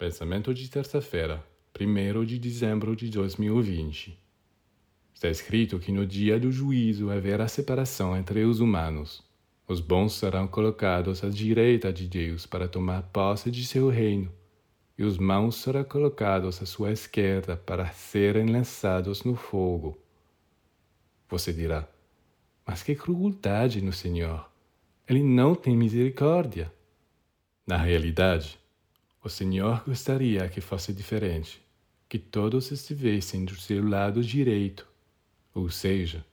Pensamento de terça-feira, 1 de dezembro de 2020. Está escrito que no dia do juízo haverá separação entre os humanos. Os bons serão colocados à direita de Deus para tomar posse de seu reino, e os maus serão colocados à sua esquerda para serem lançados no fogo. Você dirá: Mas que crueldade no Senhor! Ele não tem misericórdia. Na realidade, o Senhor gostaria que fosse diferente, que todos estivessem do seu lado direito, ou seja,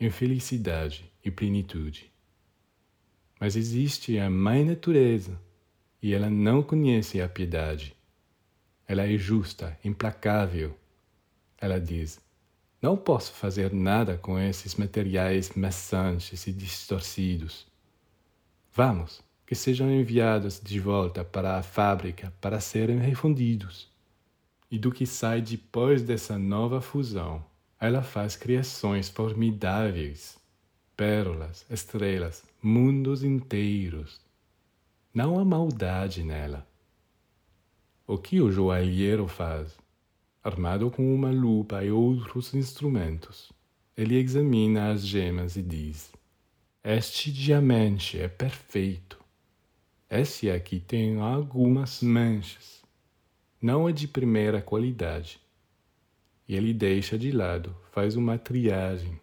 em felicidade e plenitude. Mas existe a mãe natureza e ela não conhece a piedade. Ela é justa, implacável. Ela diz: Não posso fazer nada com esses materiais maçantes e distorcidos. Vamos, que sejam enviados de volta para a fábrica para serem refundidos. E do que sai depois dessa nova fusão, ela faz criações formidáveis, pérolas, estrelas, mundos inteiros. Não há maldade nela. O que o joalheiro faz? Armado com uma lupa e outros instrumentos, ele examina as gemas e diz: Este diamante é perfeito esse aqui tem algumas manchas. Não é de primeira qualidade. E ele deixa de lado, faz uma triagem.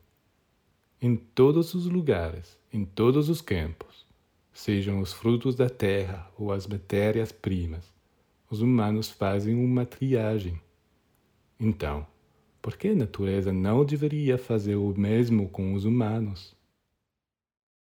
Em todos os lugares, em todos os campos, sejam os frutos da terra ou as matérias-primas, os humanos fazem uma triagem. Então, por que a natureza não deveria fazer o mesmo com os humanos?